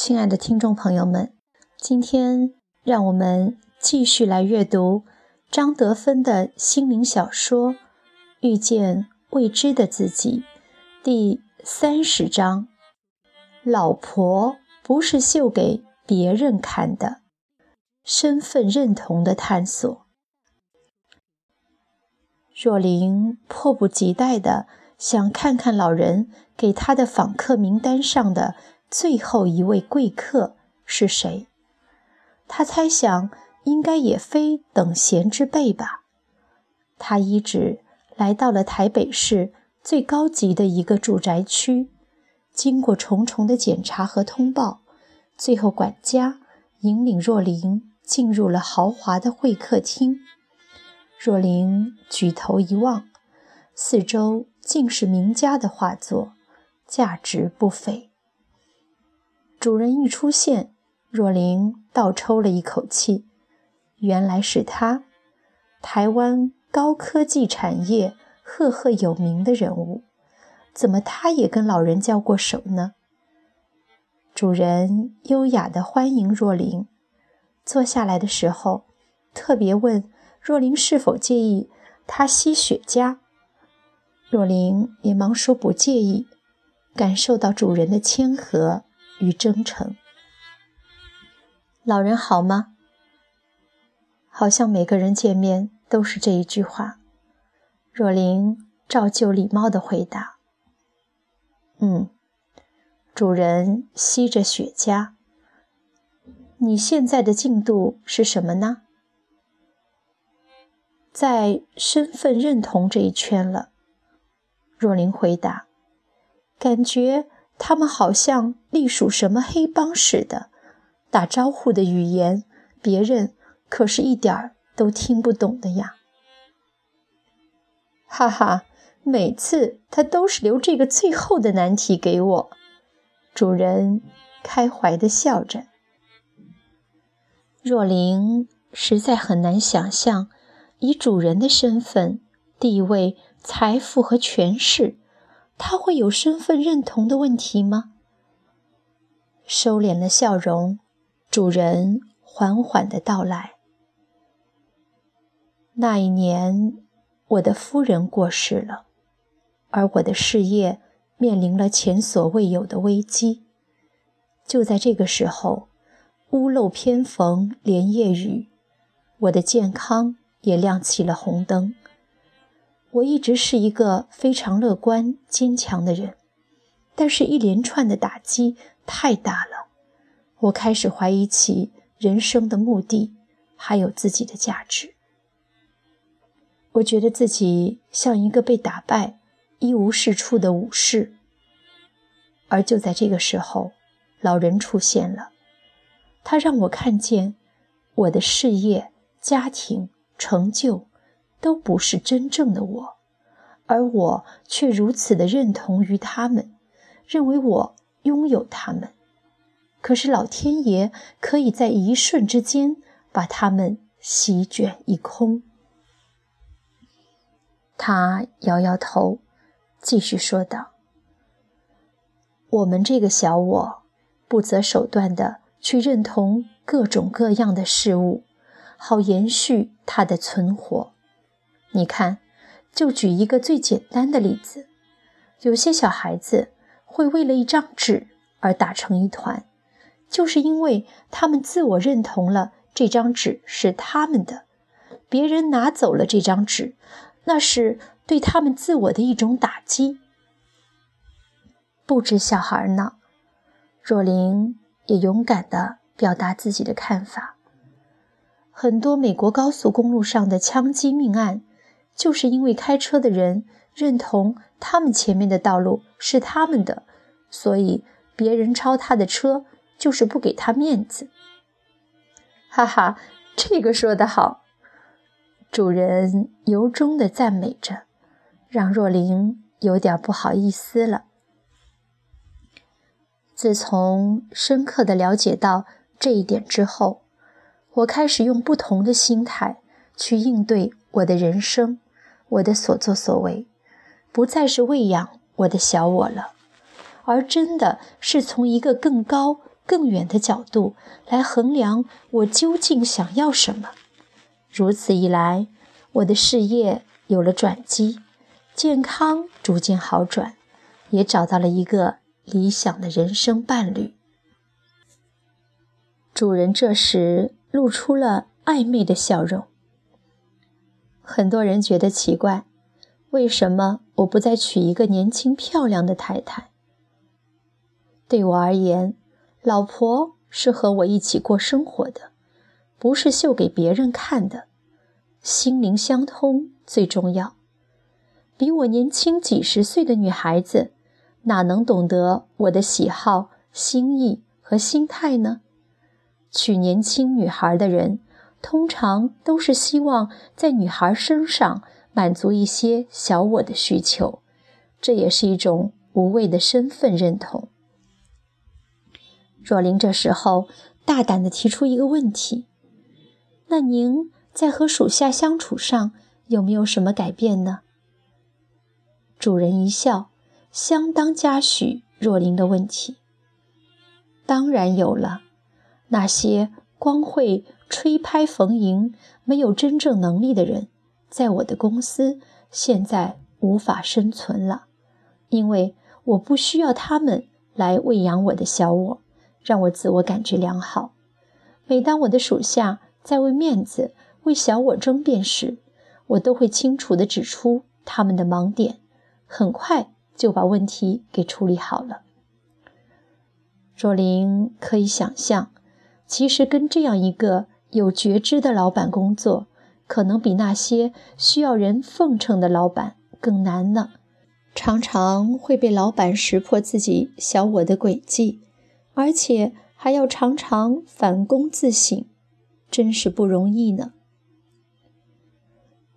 亲爱的听众朋友们，今天让我们继续来阅读张德芬的心灵小说《遇见未知的自己》第三十章：老婆不是秀给别人看的，身份认同的探索。若琳迫不及待地想看看老人给他的访客名单上的。最后一位贵客是谁？他猜想应该也非等闲之辈吧。他一直来到了台北市最高级的一个住宅区，经过重重的检查和通报，最后管家引领若琳进入了豪华的会客厅。若琳举头一望，四周尽是名家的画作，价值不菲。主人一出现，若琳倒抽了一口气。原来是他，台湾高科技产业赫赫有名的人物，怎么他也跟老人交过手呢？主人优雅地欢迎若琳，坐下来的时候，特别问若琳是否介意他吸雪茄。若琳也忙说不介意，感受到主人的谦和。与真诚，老人好吗？好像每个人见面都是这一句话。若琳照旧礼貌的回答：“嗯。”主人吸着雪茄。你现在的进度是什么呢？在身份认同这一圈了。若琳回答：“感觉。”他们好像隶属什么黑帮似的，打招呼的语言，别人可是一点儿都听不懂的呀！哈哈，每次他都是留这个最后的难题给我。主人开怀地笑着。若琳实在很难想象，以主人的身份、地位、财富和权势。他会有身份认同的问题吗？收敛了笑容，主人缓缓的到来。那一年，我的夫人过世了，而我的事业面临了前所未有的危机。就在这个时候，屋漏偏逢连夜雨，我的健康也亮起了红灯。我一直是一个非常乐观、坚强的人，但是，一连串的打击太大了，我开始怀疑起人生的目的，还有自己的价值。我觉得自己像一个被打败、一无是处的武士。而就在这个时候，老人出现了，他让我看见我的事业、家庭、成就。都不是真正的我，而我却如此的认同于他们，认为我拥有他们。可是老天爷可以在一瞬之间把他们席卷一空。他摇摇头，继续说道：“我们这个小我，不择手段的去认同各种各样的事物，好延续它的存活。”你看，就举一个最简单的例子，有些小孩子会为了一张纸而打成一团，就是因为他们自我认同了这张纸是他们的，别人拿走了这张纸，那是对他们自我的一种打击。不止小孩呢，若琳也勇敢地表达自己的看法。很多美国高速公路上的枪击命案。就是因为开车的人认同他们前面的道路是他们的，所以别人超他的车就是不给他面子。哈哈，这个说得好，主人由衷的赞美着，让若琳有点不好意思了。自从深刻的了解到这一点之后，我开始用不同的心态去应对我的人生。我的所作所为，不再是喂养我的小我了，而真的是从一个更高、更远的角度来衡量我究竟想要什么。如此一来，我的事业有了转机，健康逐渐好转，也找到了一个理想的人生伴侣。主人这时露出了暧昧的笑容。很多人觉得奇怪，为什么我不再娶一个年轻漂亮的太太？对我而言，老婆是和我一起过生活的，不是秀给别人看的。心灵相通最重要。比我年轻几十岁的女孩子，哪能懂得我的喜好、心意和心态呢？娶年轻女孩的人，通常都是希望在女孩身上满足一些小我的需求，这也是一种无谓的身份认同。若琳这时候大胆地提出一个问题：“那您在和属下相处上有没有什么改变呢？”主人一笑，相当嘉许若琳的问题：“当然有了。”那些光会吹拍逢迎、没有真正能力的人，在我的公司现在无法生存了，因为我不需要他们来喂养我的小我，让我自我感觉良好。每当我的属下在为面子、为小我争辩时，我都会清楚地指出他们的盲点，很快就把问题给处理好了。若琳可以想象。其实跟这样一个有觉知的老板工作，可能比那些需要人奉承的老板更难呢。常常会被老板识破自己小我的诡计，而且还要常常反躬自省，真是不容易呢。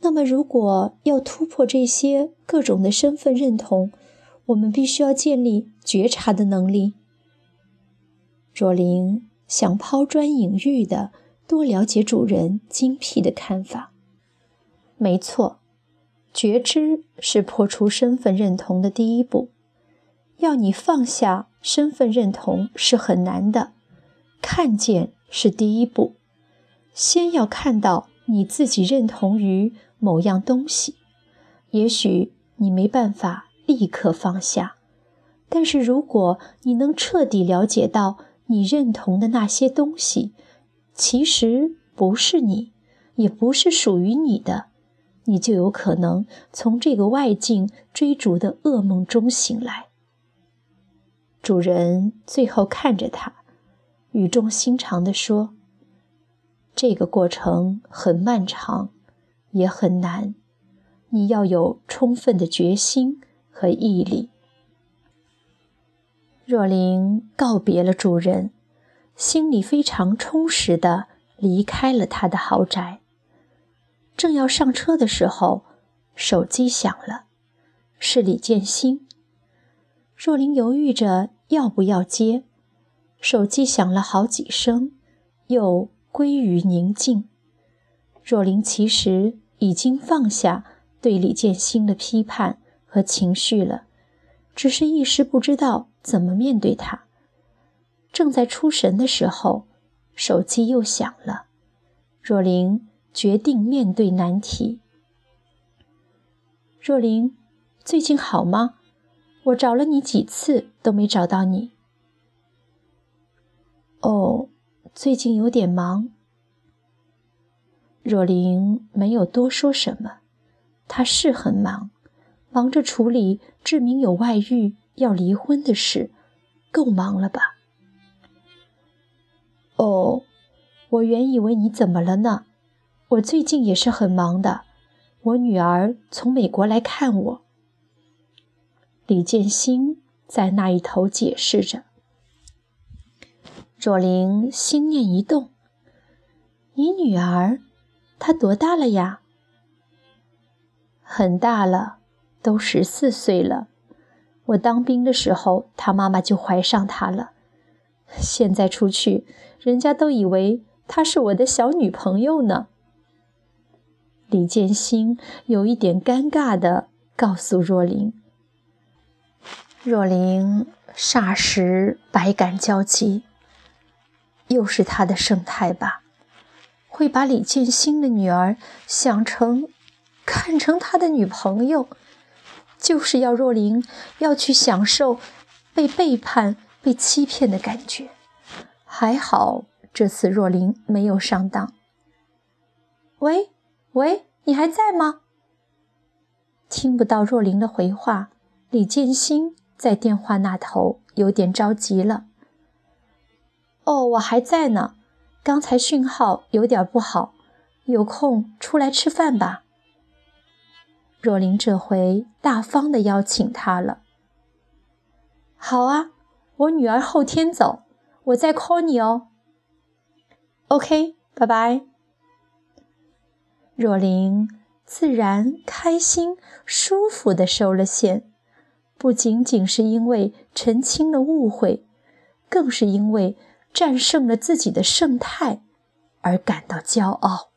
那么，如果要突破这些各种的身份认同，我们必须要建立觉察的能力。若琳。想抛砖引玉的多了解主人精辟的看法。没错，觉知是破除身份认同的第一步。要你放下身份认同是很难的，看见是第一步。先要看到你自己认同于某样东西，也许你没办法立刻放下，但是如果你能彻底了解到。你认同的那些东西，其实不是你，也不是属于你的，你就有可能从这个外境追逐的噩梦中醒来。主人最后看着他，语重心长地说：“这个过程很漫长，也很难，你要有充分的决心和毅力。”若琳告别了主人，心里非常充实的离开了他的豪宅。正要上车的时候，手机响了，是李建新。若琳犹豫着要不要接，手机响了好几声，又归于宁静。若琳其实已经放下对李建新的批判和情绪了，只是一时不知道。怎么面对他？正在出神的时候，手机又响了。若琳决定面对难题。若琳，最近好吗？我找了你几次都没找到你。哦，最近有点忙。若琳没有多说什么，她是很忙，忙着处理志明有外遇。要离婚的事，够忙了吧？哦，我原以为你怎么了呢？我最近也是很忙的。我女儿从美国来看我。李建新在那一头解释着。若琳心念一动：“你女儿，她多大了呀？”很大了，都十四岁了。我当兵的时候，他妈妈就怀上他了。现在出去，人家都以为她是我的小女朋友呢。李建新有一点尴尬的告诉若琳。若琳霎时百感交集，又是他的盛态吧？会把李建新的女儿想成、看成他的女朋友，就是要若琳要去享受被背叛、被欺骗的感觉。还好这次若琳没有上当。喂喂，你还在吗？听不到若琳的回话，李建新在电话那头有点着急了。哦，我还在呢。刚才讯号有点不好，有空出来吃饭吧。若琳这回大方的邀请他了。好啊，我女儿后天走，我再 call 你哦。OK，拜拜。若琳自然开心、舒服的收了线，不仅仅是因为澄清了误会，更是因为。战胜了自己的盛态，而感到骄傲。